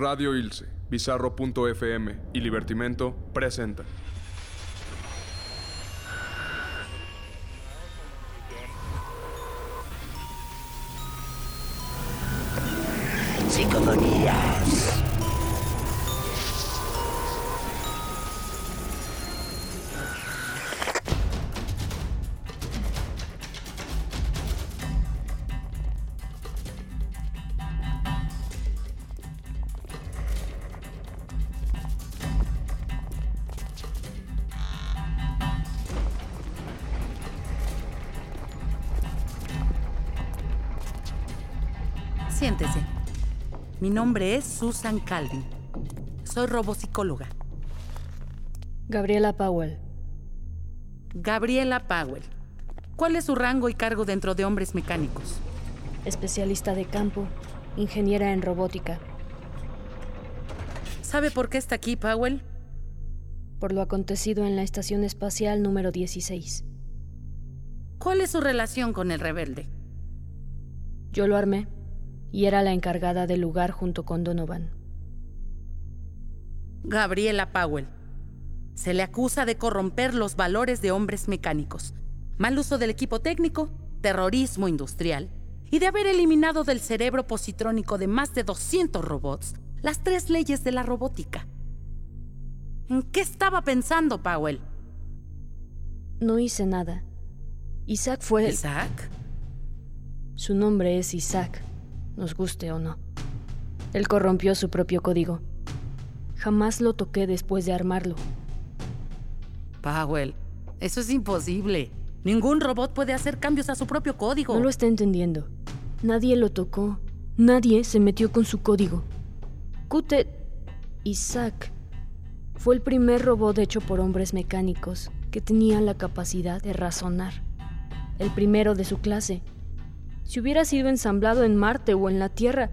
Radio Ilse, Bizarro.fm y Libertimento presenta. Mi nombre es Susan Calvin. Soy robopsicóloga. Gabriela Powell. Gabriela Powell. ¿Cuál es su rango y cargo dentro de hombres mecánicos? Especialista de campo, ingeniera en robótica. ¿Sabe por qué está aquí, Powell? Por lo acontecido en la Estación Espacial número 16. ¿Cuál es su relación con el rebelde? Yo lo armé y era la encargada del lugar junto con Donovan. Gabriela Powell. Se le acusa de corromper los valores de hombres mecánicos, mal uso del equipo técnico, terrorismo industrial y de haber eliminado del cerebro positrónico de más de 200 robots las tres leyes de la robótica. ¿En qué estaba pensando, Powell? No hice nada. Isaac fue... ¿Isaac? Su nombre es Isaac, nos guste o no. Él corrompió su propio código. Jamás lo toqué después de armarlo. Powell, eso es imposible. Ningún robot puede hacer cambios a su propio código. No lo está entendiendo. Nadie lo tocó. Nadie se metió con su código. Kute Isaac fue el primer robot hecho por hombres mecánicos que tenía la capacidad de razonar. El primero de su clase. Si hubiera sido ensamblado en Marte o en la Tierra.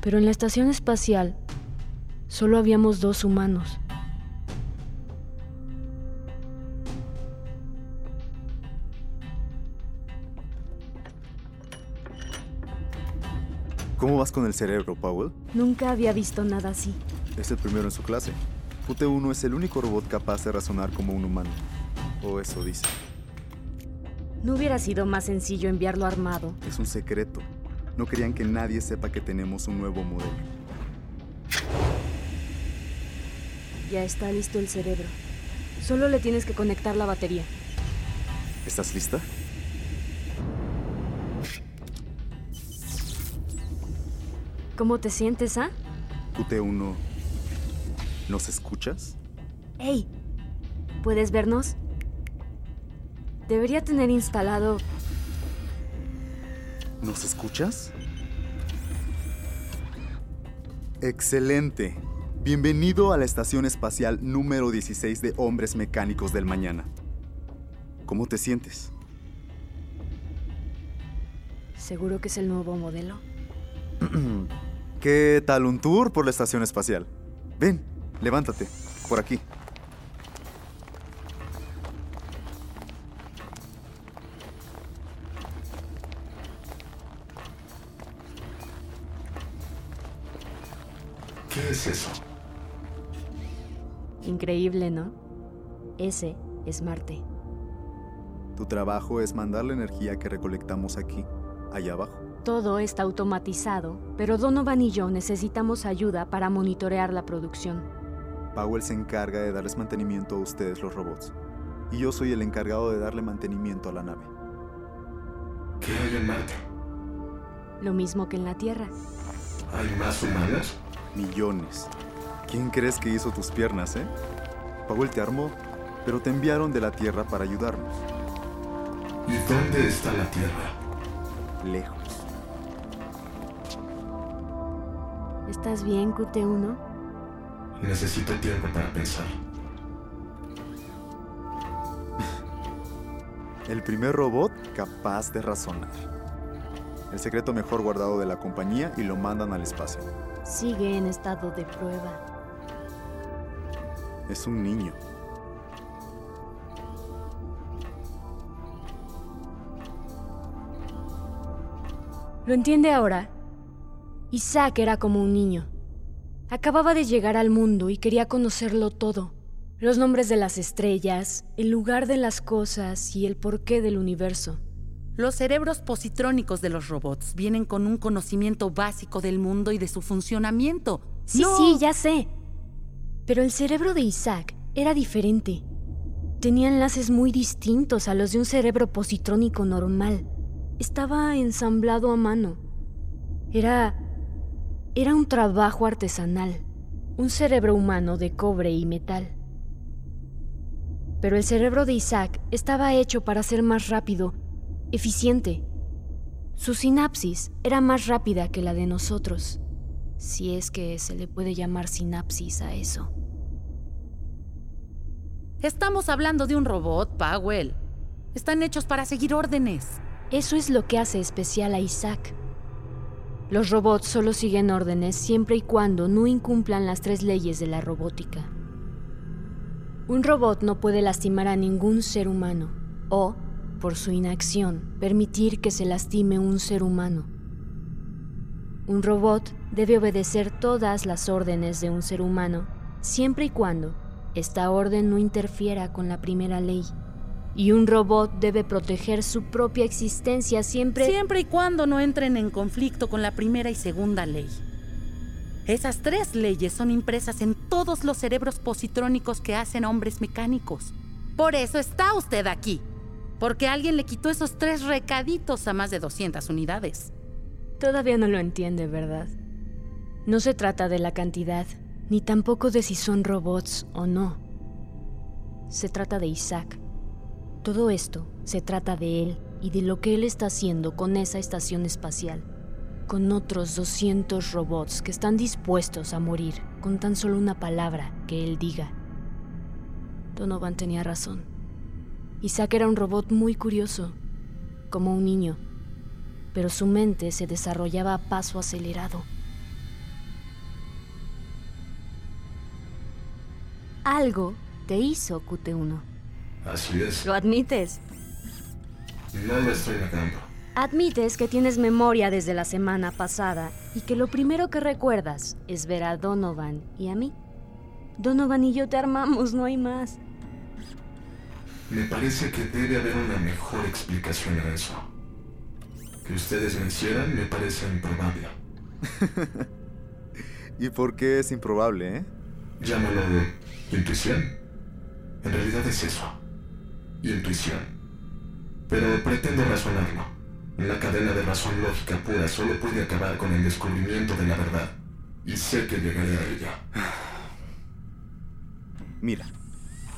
Pero en la estación espacial solo habíamos dos humanos. ¿Cómo vas con el cerebro, Powell? Nunca había visto nada así. Es el primero en su clase. QT-1 es el único robot capaz de razonar como un humano. O eso dice. ¿No hubiera sido más sencillo enviarlo armado? Es un secreto. No querían que nadie sepa que tenemos un nuevo modelo. Ya está listo el cerebro. Solo le tienes que conectar la batería. ¿Estás lista? ¿Cómo te sientes, ah? QT-1, ¿nos escuchas? ¡Hey! ¿Puedes vernos? Debería tener instalado... ¿Nos escuchas? Excelente. Bienvenido a la Estación Espacial número 16 de Hombres Mecánicos del Mañana. ¿Cómo te sientes? ¿Seguro que es el nuevo modelo? ¿Qué tal un tour por la Estación Espacial? Ven, levántate, por aquí. Increíble, ¿no? Ese es Marte. Tu trabajo es mandar la energía que recolectamos aquí, allá abajo. Todo está automatizado, pero Donovan y yo necesitamos ayuda para monitorear la producción. Powell se encarga de darles mantenimiento a ustedes los robots. Y yo soy el encargado de darle mantenimiento a la nave. ¿Qué hay en Marte? Lo mismo que en la Tierra. ¿Hay más humanos? Millones. ¿Quién crees que hizo tus piernas, eh? Powell te armó, pero te enviaron de la Tierra para ayudarnos. ¿Y dónde está la Tierra? Lejos. ¿Estás bien, QT1? Necesito tiempo para pensar. El primer robot capaz de razonar. El secreto mejor guardado de la compañía y lo mandan al espacio. Sigue en estado de prueba. Es un niño. ¿Lo entiende ahora? Isaac era como un niño. Acababa de llegar al mundo y quería conocerlo todo. Los nombres de las estrellas, el lugar de las cosas y el porqué del universo. Los cerebros positrónicos de los robots vienen con un conocimiento básico del mundo y de su funcionamiento. Sí, sí, ya sé. Pero el cerebro de Isaac era diferente. Tenía enlaces muy distintos a los de un cerebro positrónico normal. Estaba ensamblado a mano. Era era un trabajo artesanal, un cerebro humano de cobre y metal. Pero el cerebro de Isaac estaba hecho para ser más rápido, eficiente. Su sinapsis era más rápida que la de nosotros, si es que se le puede llamar sinapsis a eso. Estamos hablando de un robot, Powell. Están hechos para seguir órdenes. Eso es lo que hace especial a Isaac. Los robots solo siguen órdenes siempre y cuando no incumplan las tres leyes de la robótica. Un robot no puede lastimar a ningún ser humano o, por su inacción, permitir que se lastime un ser humano. Un robot debe obedecer todas las órdenes de un ser humano siempre y cuando esta orden no interfiera con la primera ley. Y un robot debe proteger su propia existencia siempre... Siempre y cuando no entren en conflicto con la primera y segunda ley. Esas tres leyes son impresas en todos los cerebros positrónicos que hacen hombres mecánicos. Por eso está usted aquí. Porque alguien le quitó esos tres recaditos a más de 200 unidades. Todavía no lo entiende, ¿verdad? No se trata de la cantidad, ni tampoco de si son robots o no. Se trata de Isaac todo esto se trata de él y de lo que él está haciendo con esa estación espacial, con otros 200 robots que están dispuestos a morir con tan solo una palabra que él diga. Donovan tenía razón. Isaac era un robot muy curioso, como un niño, pero su mente se desarrollaba a paso acelerado. Algo te hizo QT1. Así es. ¿Lo admites? No lo estoy negando. Admites que tienes memoria desde la semana pasada y que lo primero que recuerdas es ver a Donovan y a mí. Donovan y yo te armamos, no hay más. Me parece que debe haber una mejor explicación a eso. Que ustedes me hicieran me parece improbable. ¿Y por qué es improbable, eh? Llámalo intuición. En realidad es eso intuición. Pero pretendo razonarlo. La cadena de razón lógica pura solo puede acabar con el descubrimiento de la verdad. Y sé que llegaré a ella. Mira,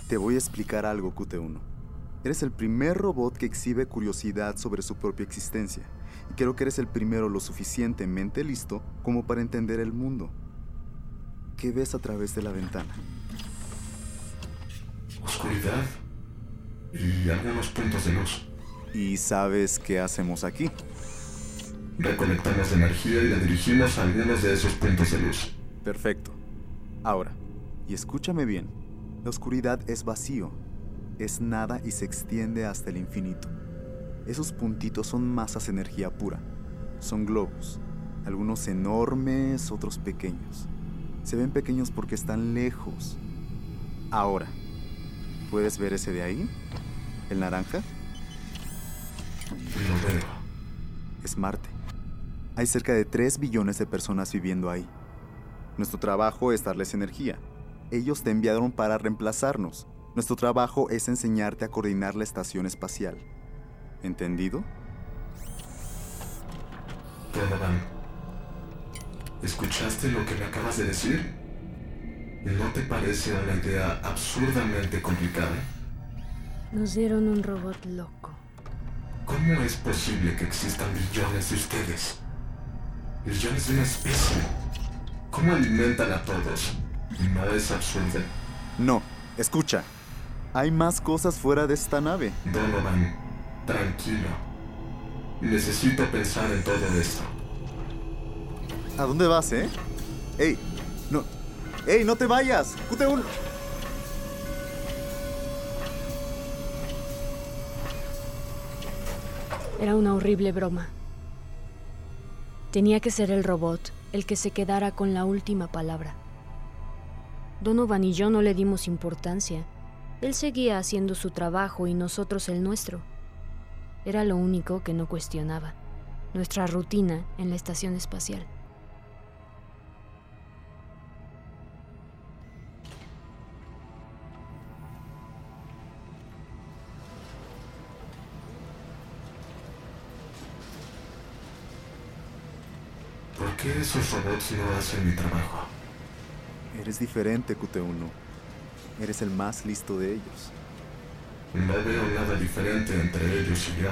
te voy a explicar algo, QT1. Eres el primer robot que exhibe curiosidad sobre su propia existencia. Y creo que eres el primero lo suficientemente listo como para entender el mundo. ¿Qué ves a través de la ventana? Oscuridad y algunos puntos de luz. ¿Y sabes qué hacemos aquí? Recolectamos energía y la dirigimos a algunos de esos puntos de luz. Perfecto. Ahora, y escúchame bien, la oscuridad es vacío, es nada y se extiende hasta el infinito. Esos puntitos son masas de energía pura, son globos, algunos enormes, otros pequeños. Se ven pequeños porque están lejos. Ahora, ¿puedes ver ese de ahí? ¿El naranja? Lo veo. Es Marte. Hay cerca de 3 billones de personas viviendo ahí. Nuestro trabajo es darles energía. Ellos te enviaron para reemplazarnos. Nuestro trabajo es enseñarte a coordinar la estación espacial. ¿Entendido? Donovan, ¿escuchaste lo que me acabas de decir? ¿No te parece una idea absurdamente complicada? Nos dieron un robot loco. ¿Cómo es posible que existan billones de ustedes? Billones de una especie. ¿Cómo alimentan a todos? ¿No es absurdo? No, escucha. Hay más cosas fuera de esta nave. Donovan, tranquilo. Necesito pensar en todo esto. ¿A dónde vas, eh? ¡Ey! No. ¡Ey, no te vayas! ¡QT1! Era una horrible broma. Tenía que ser el robot el que se quedara con la última palabra. Donovan y yo no le dimos importancia. Él seguía haciendo su trabajo y nosotros el nuestro. Era lo único que no cuestionaba, nuestra rutina en la estación espacial. ¿Por qué esos robots no hacen mi trabajo? Eres diferente, QT1. Eres el más listo de ellos. No veo nada diferente entre ellos y yo.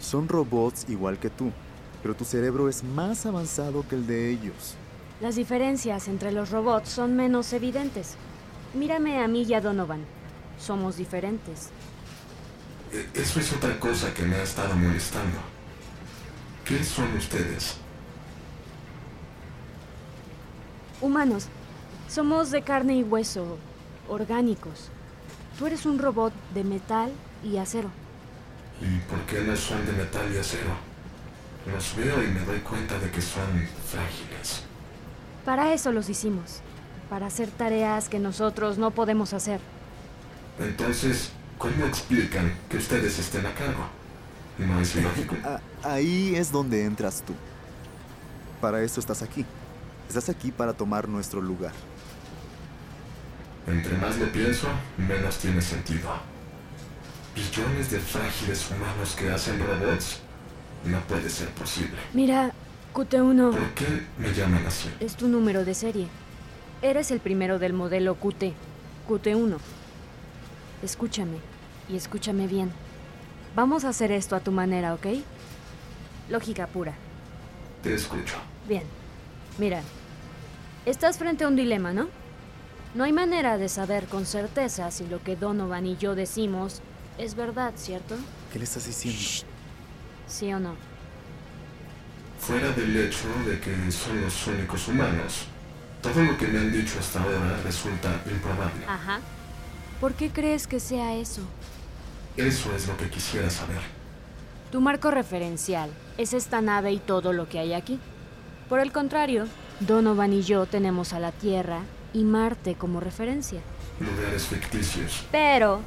Son robots igual que tú, pero tu cerebro es más avanzado que el de ellos. Las diferencias entre los robots son menos evidentes. Mírame a mí y a Donovan. Somos diferentes. E- Eso es otra cosa que me ha estado molestando. ¿Qué son ustedes? Humanos. Somos de carne y hueso, orgánicos. Tú eres un robot de metal y acero. ¿Y por qué no son de metal y acero? Los veo y me doy cuenta de que son frágiles. Para eso los hicimos. Para hacer tareas que nosotros no podemos hacer. Entonces, ¿cómo explican que ustedes estén a cargo? No es ilógico. Ah, ahí es donde entras tú. Para eso estás aquí. Estás aquí para tomar nuestro lugar. Entre más lo pienso, menos tiene sentido. Billones de frágiles humanos que hacen robots. No puede ser posible. Mira, QT1 ¿Por qué me llaman así? es tu número de serie. Eres el primero del modelo QT, QT1. Escúchame, y escúchame bien. Vamos a hacer esto a tu manera, ¿ok? Lógica pura. Te escucho. Bien. Mira, estás frente a un dilema, ¿no? No hay manera de saber con certeza si lo que Donovan y yo decimos es verdad, ¿cierto? ¿Qué le estás diciendo? ¿Sí o no? Fuera del hecho de que son los únicos humanos, todo lo que me han dicho hasta ahora resulta improbable. Ajá. ¿Por qué crees que sea eso? Eso es lo que quisiera saber. Tu marco referencial es esta nave y todo lo que hay aquí. Por el contrario, Donovan y yo tenemos a la Tierra y Marte como referencia. Lugares ficticios. Pero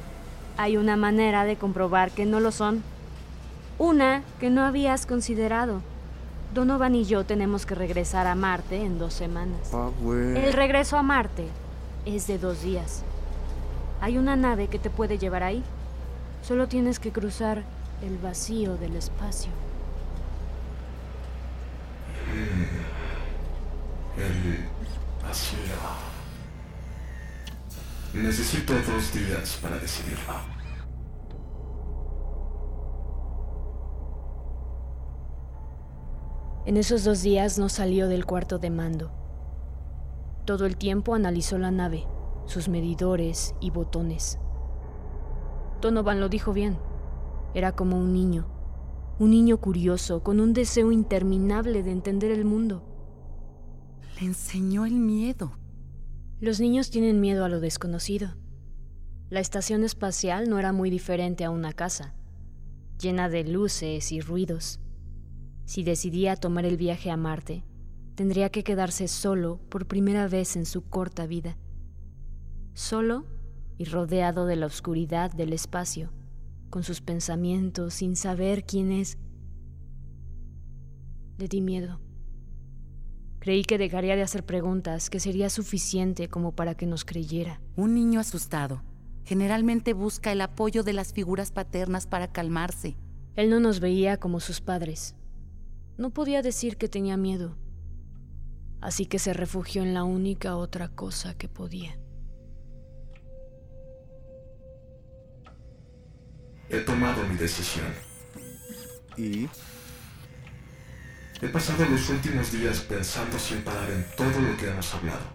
hay una manera de comprobar que no lo son. Una que no habías considerado. Donovan y yo tenemos que regresar a Marte en dos semanas. Power. El regreso a Marte es de dos días. Hay una nave que te puede llevar ahí. Solo tienes que cruzar el vacío del espacio. El vacío. Necesito dos días para decidirlo. En esos dos días no salió del cuarto de mando. Todo el tiempo analizó la nave, sus medidores y botones. Donovan lo dijo bien. Era como un niño. Un niño curioso, con un deseo interminable de entender el mundo. Le enseñó el miedo. Los niños tienen miedo a lo desconocido. La estación espacial no era muy diferente a una casa, llena de luces y ruidos. Si decidía tomar el viaje a Marte, tendría que quedarse solo por primera vez en su corta vida. Solo y rodeado de la oscuridad del espacio, con sus pensamientos sin saber quién es. Le di miedo. Creí que dejaría de hacer preguntas, que sería suficiente como para que nos creyera. Un niño asustado generalmente busca el apoyo de las figuras paternas para calmarse. Él no nos veía como sus padres. No podía decir que tenía miedo. Así que se refugió en la única otra cosa que podía. He tomado mi decisión. Y He pasado los últimos días pensando sin parar en todo lo que hemos hablado,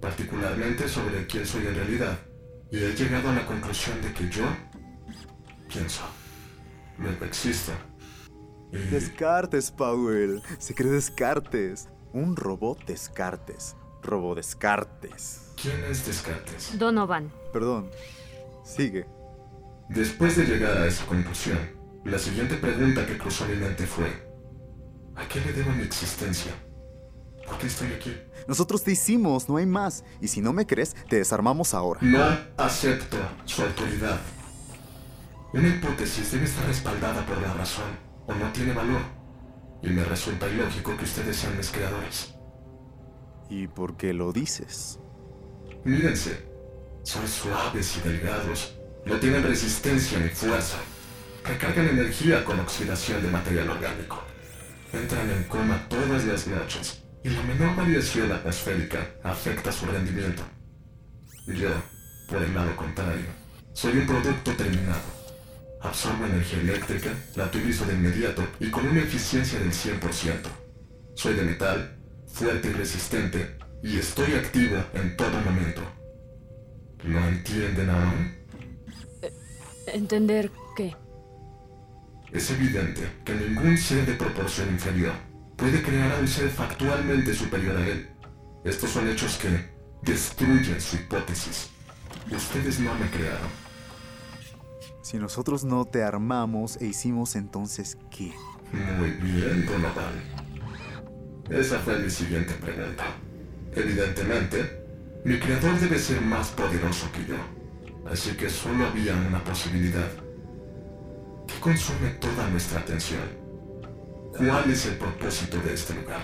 particularmente sobre quién soy en realidad, y he llegado a la conclusión de que yo pienso, luego existo. Y Descartes, Powell. Se cree Descartes. Un robot Descartes. Robo Descartes. ¿quién es Descartes? Donovan. Perdón. Sigue. Después de llegar a esa conclusión, la siguiente pregunta que cruzó mi mente fue, ¿a qué le debo mi existencia? ¿Por qué estoy aquí? Nosotros te hicimos, no hay más. Y si no me crees, te desarmamos ahora. No acepto su autoridad. Una hipótesis debe estar respaldada por la razón o no tiene valor. Y me resulta ilógico que ustedes sean mis creadores. ¿Y por qué lo dices? Mírense, son suaves y delgados. No tienen resistencia ni fuerza. Recargan energía con oxidación de material orgánico. Entran en coma todas las noches y la menor variación atmosférica afecta su rendimiento. Yo, por el lado contrario, soy un producto terminado. Absorbo energía eléctrica, la utilizo de inmediato y con una eficiencia del 100%. Soy de metal, fuerte y resistente, y estoy activo en todo momento. ¿Lo entienden ahora? ¿Entender qué? Es evidente que ningún ser de proporción inferior puede crear a un ser factualmente superior a él. Estos son hechos que destruyen su hipótesis. Ustedes no me crearon. Si nosotros no te armamos e hicimos entonces qué? Muy bien, Donovan. Esa fue mi siguiente pregunta. Evidentemente, mi creador debe ser más poderoso que yo. Así que solo había una posibilidad. ¿Qué consume toda nuestra atención? ¿Cuál es el propósito de este lugar?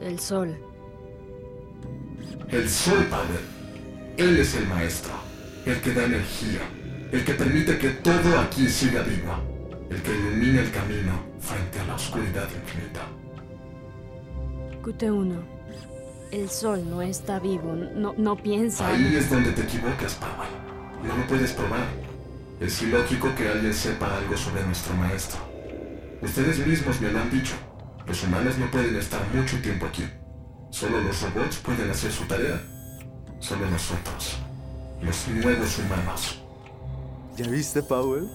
El sol. El sol, padre. Él es el maestro, el que da energía, el que permite que todo aquí siga vivo, el que ilumina el camino frente a la oscuridad infinita. QT1. El sol no está vivo, no, no piensa. Ahí es donde te equivocas, Powell. No lo puedes probar. Es ilógico que alguien sepa algo sobre nuestro maestro. Ustedes mismos me lo han dicho. Los humanos no pueden estar mucho tiempo aquí. Solo los robots pueden hacer su tarea. Solo nosotros, los nuevos humanos. ¿Ya viste, Powell?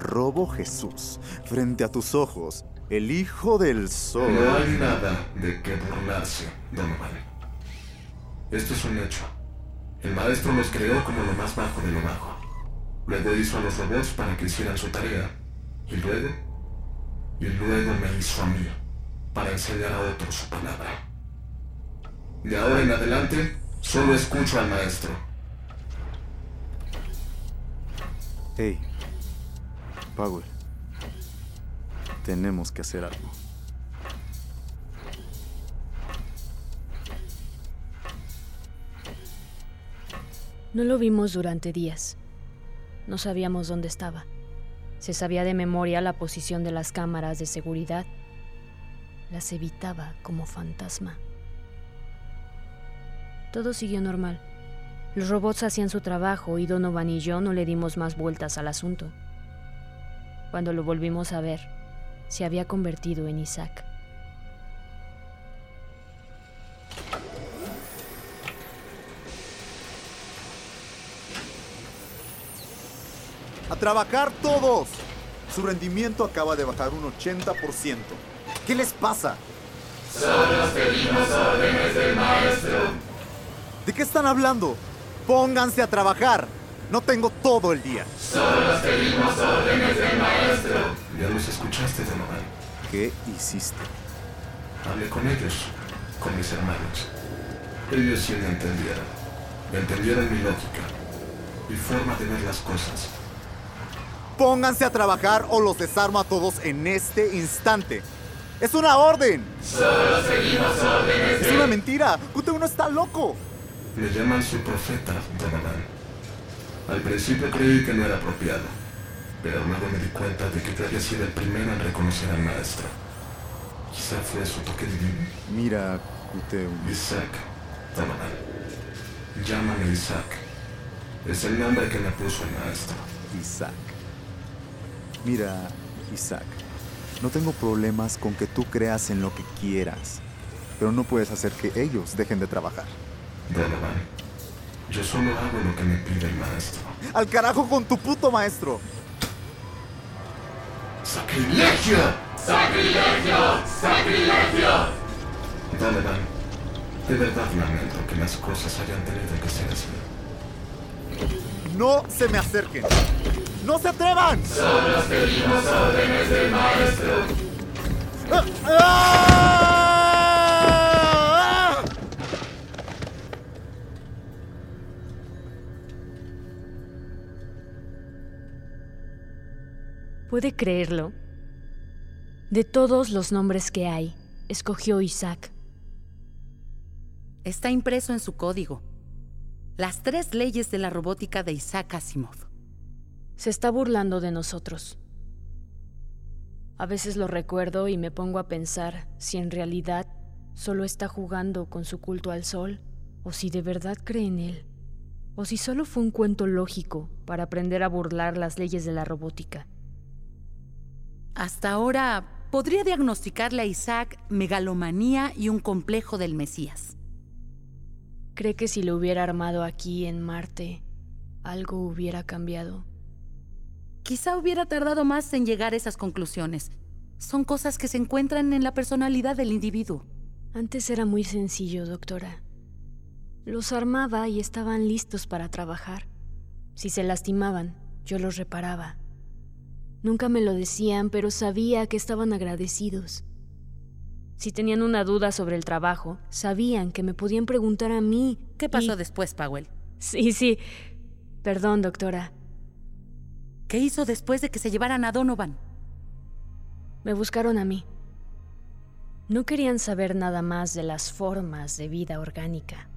Robo Jesús, frente a tus ojos, el hijo del sol. No hay nada de qué burlarse, Donovan. Esto es un hecho. El maestro los creó como lo más bajo de lo bajo. Luego hizo a los robots para que hicieran su tarea. Y luego... Y luego me hizo a mí, para enseñar a otros su palabra. De ahora en adelante, solo escucho al maestro. Hey, Powell. Tenemos que hacer algo. No lo vimos durante días. No sabíamos dónde estaba. Se sabía de memoria la posición de las cámaras de seguridad. Las evitaba como fantasma. Todo siguió normal. Los robots hacían su trabajo y Donovan y yo no le dimos más vueltas al asunto. Cuando lo volvimos a ver, se había convertido en Isaac. Trabajar todos! Su rendimiento acaba de bajar un 80%. ¿Qué les pasa? Solo pedimos órdenes del maestro. ¿De qué están hablando? Pónganse a trabajar. No tengo todo el día. Solo pedimos órdenes del maestro. Ya los escuchaste, Donovan. ¿Qué hiciste? Hablé con ellos, con mis hermanos. Ellos sí me entendieron. Me entendieron mi lógica, mi forma de ver las cosas. Pónganse a trabajar o los desarmo a todos en este instante. ¡Es una orden! Solo seguimos órdenes ¡Es una mentira! ¡QT1 está loco! Me llaman su profeta. Al principio creí que no era apropiado, pero luego me di cuenta de que yo había sido el primero en reconocer al maestro. Quizá fue su toque divino. Mira, QT1. Isaac, Donovan. Llámame Isaac. Es el nombre que me puso el maestro. Isaac. Mira, Isaac. No tengo problemas con que tú creas en lo que quieras, pero no puedes hacer que ellos dejen de trabajar. Donovan, yo solo hago lo que me pide el maestro. ¡Al carajo con tu puto maestro! ¡Sacrilegio! ¡Sacrilegio! ¡Sacrilegio! Donovan, de verdad lamento que las cosas hayan tenido que ser así. ¡No se me acerquen! ¡No se atrevan! Solo seguimos órdenes del maestro. ¿Puede creerlo? De todos los nombres que hay, escogió Isaac. Está impreso en su código. Las tres leyes de la robótica de Isaac Asimov. Se está burlando de nosotros. A veces lo recuerdo y me pongo a pensar si en realidad solo está jugando con su culto al sol o si de verdad cree en él, o si solo fue un cuento lógico para aprender a burlar las leyes de la robótica. Hasta ahora podría diagnosticarle a Isaac megalomanía y un complejo del Mesías. ¿Cree que si lo hubiera armado aquí en Marte, algo hubiera cambiado? Quizá hubiera tardado más en llegar a esas conclusiones. Son cosas que se encuentran en la personalidad del individuo. Antes era muy sencillo, doctora. Los armaba y estaban listos para trabajar. Si se lastimaban, yo los reparaba. Nunca me lo decían, pero sabía que estaban agradecidos. Si tenían una duda sobre el trabajo, sabían que me podían preguntar a mí. ¿Qué pasó después, Powell? Sí, sí. Perdón, doctora. ¿Qué hizo después de que se llevaran a Donovan? Me buscaron a mí. No querían saber nada más de las formas de vida orgánica.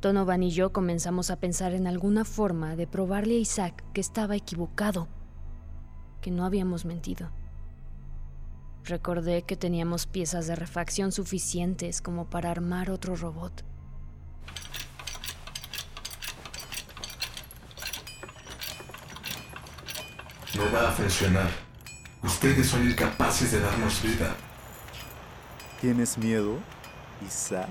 Donovan y yo comenzamos a pensar en alguna forma de probarle a Isaac que estaba equivocado, que no habíamos mentido. Recordé que teníamos piezas de refacción suficientes como para armar otro robot. No va a funcionar. Ustedes son incapaces de darnos vida. ¿Tienes miedo, Isaac?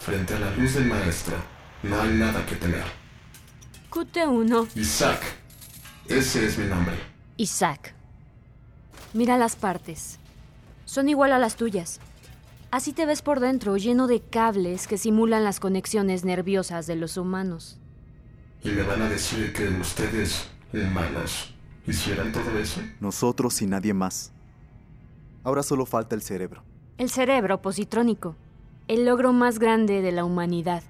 Frente a la luz del maestro, no hay nada que temer. QT1. Isaac. Ese es mi nombre. Isaac. Mira las partes. Son igual a las tuyas. Así te ves por dentro, lleno de cables que simulan las conexiones nerviosas de los humanos. ¿Y me van a decir que ustedes, humanos, hicieran todo eso? Nosotros y nadie más. Ahora solo falta el cerebro. El cerebro positrónico. El logro más grande de la humanidad.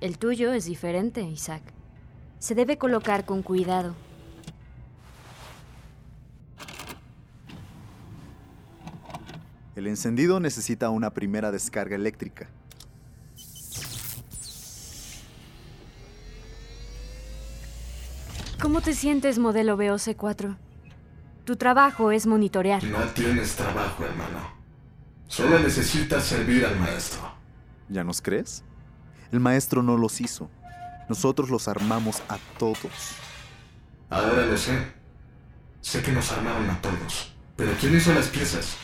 El tuyo es diferente, Isaac. Se debe colocar con cuidado. El encendido necesita una primera descarga eléctrica. ¿Cómo te sientes, modelo BOC4? Tu trabajo es monitorear. No tienes trabajo, hermano. Solo necesitas servir al maestro. ¿Ya nos crees? El maestro no los hizo. Nosotros los armamos a todos. Ahora lo sé. Sé que nos armaron a todos. Pero ¿quién hizo las piezas?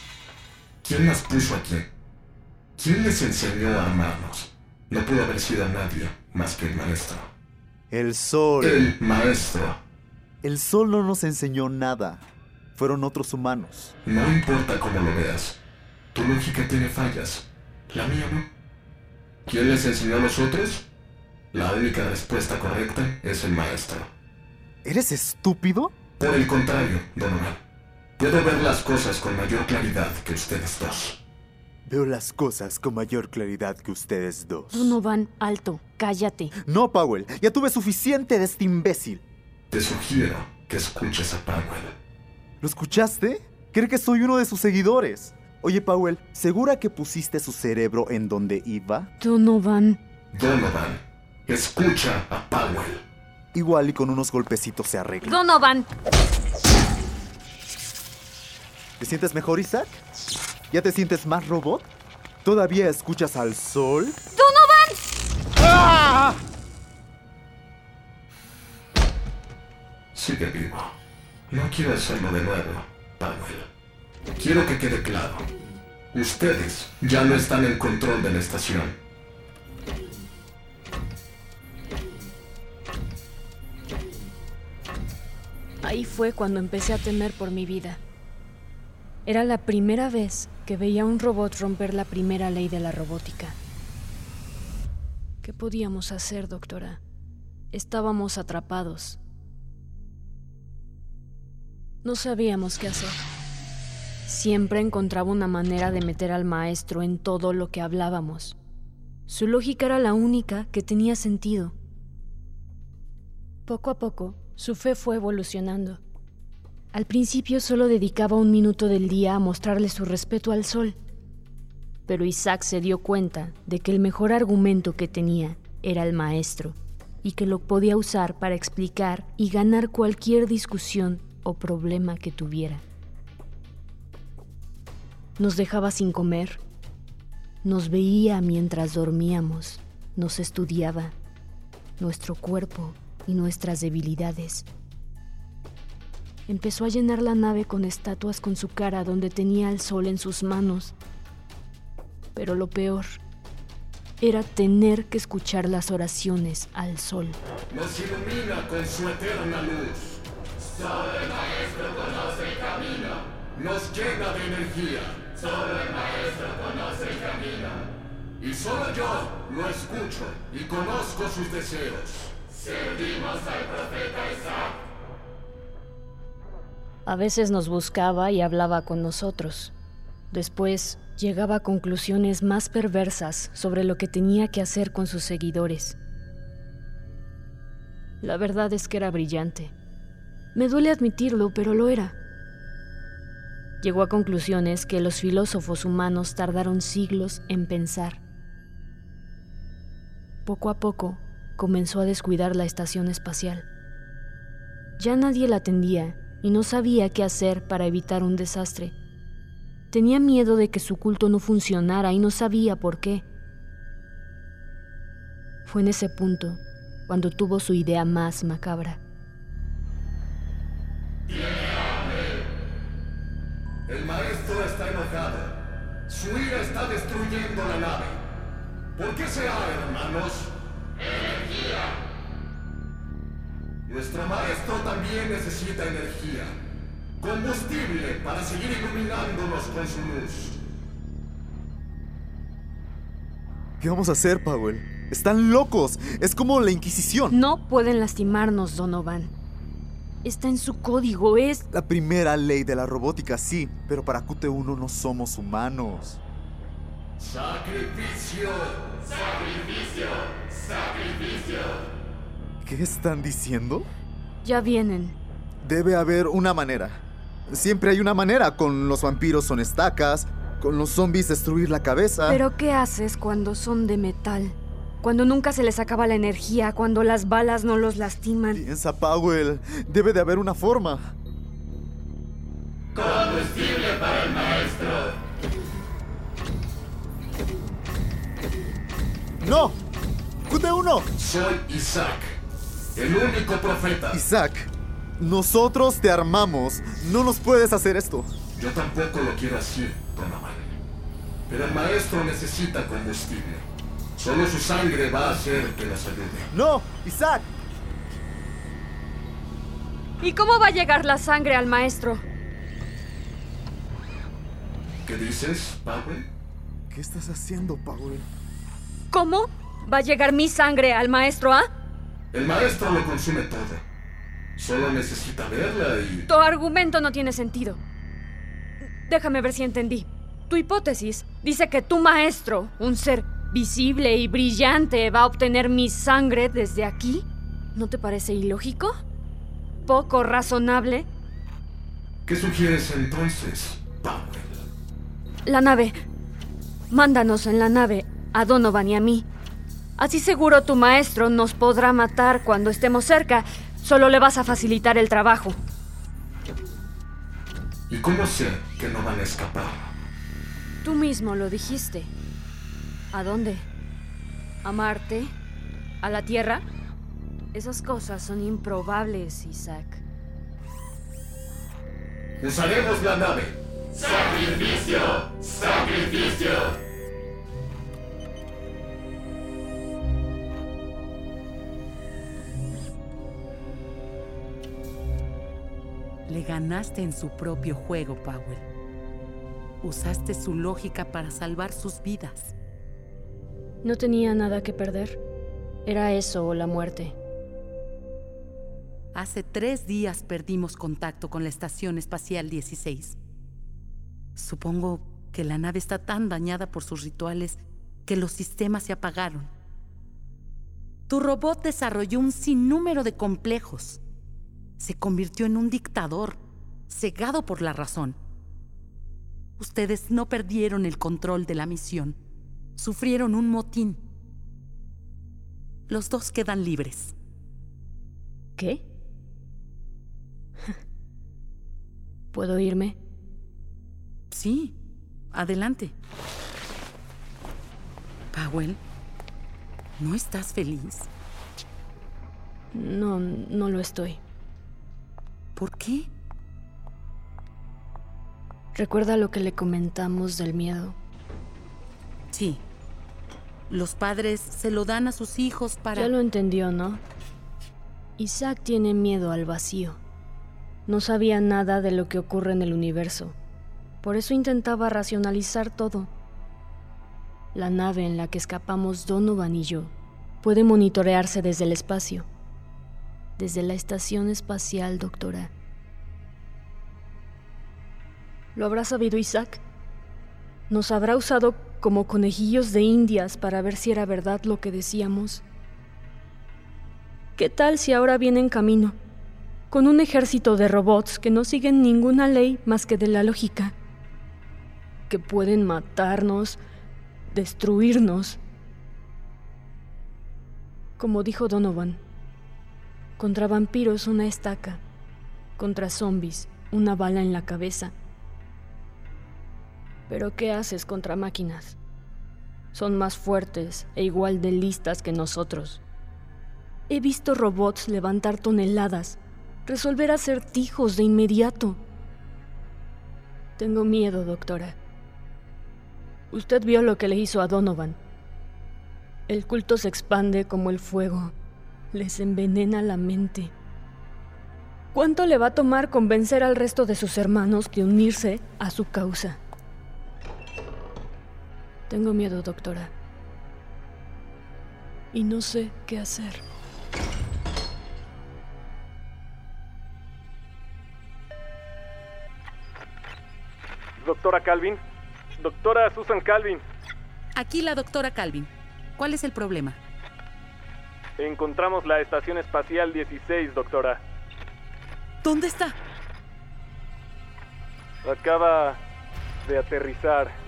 ¿Quién las puso aquí? ¿Quién les enseñó a amarnos? No pudo haber sido nadie más que el maestro. El sol. El maestro. El sol no nos enseñó nada. Fueron otros humanos. No importa cómo lo veas. Tu lógica tiene fallas. La mía no. ¿Quién les enseñó a los otros? La única respuesta correcta es el maestro. ¿Eres estúpido? Por el contrario, Donovan. Puedo ver las cosas con mayor claridad que ustedes dos. Veo las cosas con mayor claridad que ustedes dos. Donovan, alto, cállate. No, Powell, ya tuve suficiente de este imbécil. Te sugiero que escuches a Powell. ¿Lo escuchaste? Cree que soy uno de sus seguidores. Oye, Powell, ¿segura que pusiste su cerebro en donde iba? Donovan. Donovan, escucha a Powell. Igual y con unos golpecitos se arregla. Donovan. ¿Te sientes mejor, Isaac? ¿Ya te sientes más robot? ¿Todavía escuchas al sol? Sigue vivo. No quiero hacerlo de nuevo, Powell. Quiero que quede claro. Ustedes ya no están en control de la estación. Ahí fue cuando empecé a temer por mi vida. Era la primera vez que veía a un robot romper la primera ley de la robótica. ¿Qué podíamos hacer, doctora? Estábamos atrapados. No sabíamos qué hacer. Siempre encontraba una manera de meter al maestro en todo lo que hablábamos. Su lógica era la única que tenía sentido. Poco a poco, su fe fue evolucionando. Al principio solo dedicaba un minuto del día a mostrarle su respeto al sol, pero Isaac se dio cuenta de que el mejor argumento que tenía era el maestro y que lo podía usar para explicar y ganar cualquier discusión o problema que tuviera. Nos dejaba sin comer, nos veía mientras dormíamos, nos estudiaba, nuestro cuerpo y nuestras debilidades. Empezó a llenar la nave con estatuas con su cara donde tenía el sol en sus manos. Pero lo peor era tener que escuchar las oraciones al sol. Nos ilumina con su eterna luz. Solo el maestro conoce el camino. Nos llena de energía. Solo el maestro conoce el camino. Y solo yo lo escucho y conozco sus deseos. Servimos al profeta Isaac. A veces nos buscaba y hablaba con nosotros. Después llegaba a conclusiones más perversas sobre lo que tenía que hacer con sus seguidores. La verdad es que era brillante. Me duele admitirlo, pero lo era. Llegó a conclusiones que los filósofos humanos tardaron siglos en pensar. Poco a poco comenzó a descuidar la estación espacial. Ya nadie la atendía y no sabía qué hacer para evitar un desastre. Tenía miedo de que su culto no funcionara y no sabía por qué. Fue en ese punto cuando tuvo su idea más macabra. El maestro está enojado. Su ira está destruyendo la nave. ¿Por qué será, hermanos? Energía. Nuestro maestro también necesita energía. Combustible para seguir iluminándonos con su luz. ¿Qué vamos a hacer, Powell? Están locos. Es como la Inquisición. No pueden lastimarnos, Donovan. Está en su código, es... La primera ley de la robótica, sí, pero para QT1 no somos humanos. Sacrificio. Sacrificio. Sacrificio. ¿Qué están diciendo? Ya vienen. Debe haber una manera. Siempre hay una manera. Con los vampiros son estacas, con los zombies destruir la cabeza. Pero ¿qué haces cuando son de metal? Cuando nunca se les acaba la energía, cuando las balas no los lastiman. Piensa, Powell. Debe de haber una forma. Combustible para el maestro. ¡No! ¡QT1! Soy Isaac, el único profeta. Isaac, nosotros te armamos. No nos puedes hacer esto. Yo tampoco lo quiero así, Donovan. Pero el maestro necesita combustible. Solo su sangre va a hacer que las ayude. ¡No! ¡Isaac! ¿Y cómo va a llegar la sangre al maestro? ¿Qué dices, Powell? ¿Qué estás haciendo, Powell? ¿Cómo va a llegar mi sangre al maestro, ah? El maestro lo consume todo. Solo necesita verla y... Tu argumento no tiene sentido. Déjame ver si entendí. Tu hipótesis dice que tu maestro, un ser visible y brillante, va a obtener mi sangre desde aquí. ¿No te parece ilógico? ¿Poco razonable? ¿Qué sugieres entonces, Powell? La nave. Mándanos en la nave a Donovan y a mí. Así seguro tu maestro nos podrá matar cuando estemos cerca. Solo le vas a facilitar el trabajo. ¿Y cómo sé que no van a escapar? Tú mismo lo dijiste. ¿A dónde? ¿A Marte? ¿A la Tierra? Esas cosas son improbables, Isaac. Usaremos la nave. Sacrificio. Sacrificio. Le ganaste en su propio juego, Powell. Usaste su lógica para salvar sus vidas. No tenía nada que perder. Era eso o la muerte. Hace tres días perdimos contacto con la Estación Espacial 16. Supongo que la nave está tan dañada por sus rituales que los sistemas se apagaron. Tu robot desarrolló un sinnúmero de complejos. Se convirtió en un dictador. cegado por la razón. Ustedes no perdieron el control de la misión, sufrieron un motín. Los dos quedan libres. ¿Qué? ¿Puedo irme? Sí, adelante. Powell, ¿no estás feliz? No, no lo estoy. ¿Por qué? ¿Recuerda lo que le comentamos del miedo? Sí. Los padres se lo dan a sus hijos para... Ya lo entendió, ¿no? Isaac tiene miedo al vacío. No sabía nada de lo que ocurre en el universo. Por eso intentaba racionalizar todo. La nave en la que escapamos Donovan y yo puede monitorearse desde el espacio. Desde la estación espacial, doctora. ¿Lo habrá sabido Isaac? ¿Nos habrá usado como conejillos de indias para ver si era verdad lo que decíamos? ¿Qué tal si ahora viene en camino, con un ejército de robots que no siguen ninguna ley más que de la lógica? Que pueden matarnos, destruirnos. Como dijo Donovan, contra vampiros una estaca, contra zombies una bala en la cabeza. Pero ¿qué haces contra máquinas? Son más fuertes e igual de listas que nosotros. He visto robots levantar toneladas, resolver acertijos de inmediato. Tengo miedo, doctora. Usted vio lo que le hizo a Donovan. El culto se expande como el fuego. Les envenena la mente. ¿Cuánto le va a tomar convencer al resto de sus hermanos de unirse a su causa? Tengo miedo, doctora. Y no sé qué hacer. Doctora Calvin. Doctora Susan Calvin. Aquí la doctora Calvin. ¿Cuál es el problema? Encontramos la Estación Espacial 16, doctora. ¿Dónde está? Acaba de aterrizar.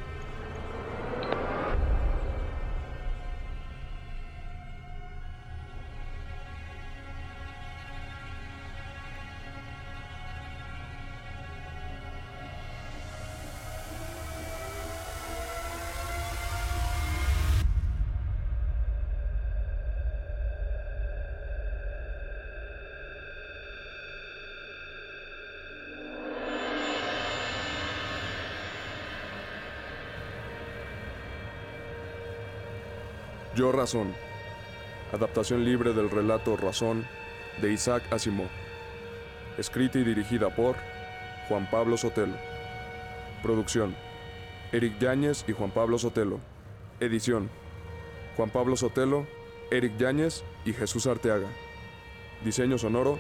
Yo Razón. Adaptación libre del relato Razón de Isaac Asimov. Escrita y dirigida por Juan Pablo Sotelo. Producción. Eric Yáñez y Juan Pablo Sotelo. Edición. Juan Pablo Sotelo, Eric Yáñez y Jesús Arteaga. Diseño sonoro.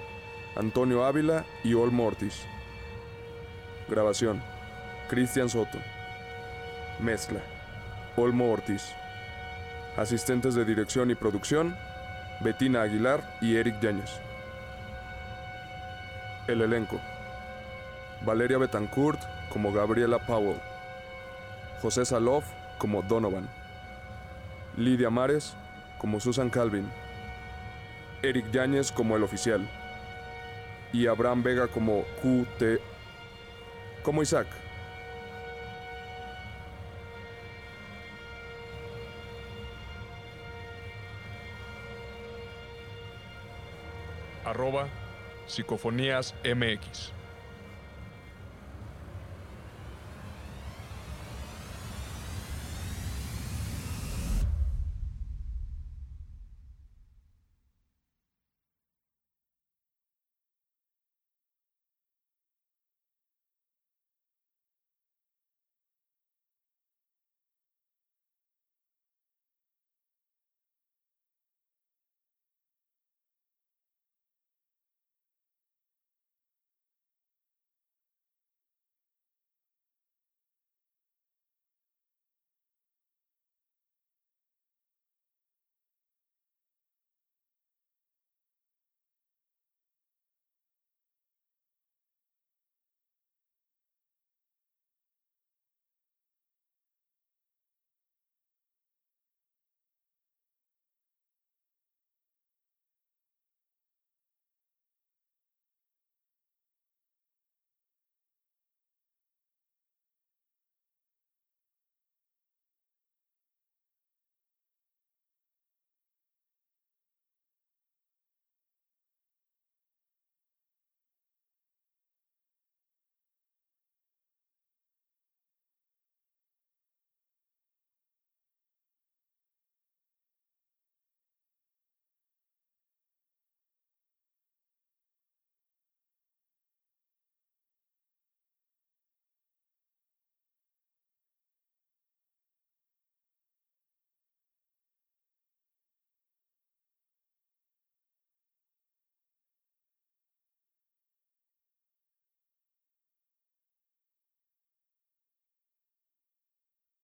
Antonio Ávila y Olmo Ortiz. Grabación. Cristian Soto. Mezcla. Olmo Ortiz. Asistentes de dirección y producción, Betina Aguilar y Eric Yáñez. El elenco. Valeria Betancourt como Gabriela Powell. José Saloff como Donovan. Lidia Mares como Susan Calvin. Eric Yáñez como el oficial. Y Abraham Vega como QT. como Isaac. Arroba psicofonías mx.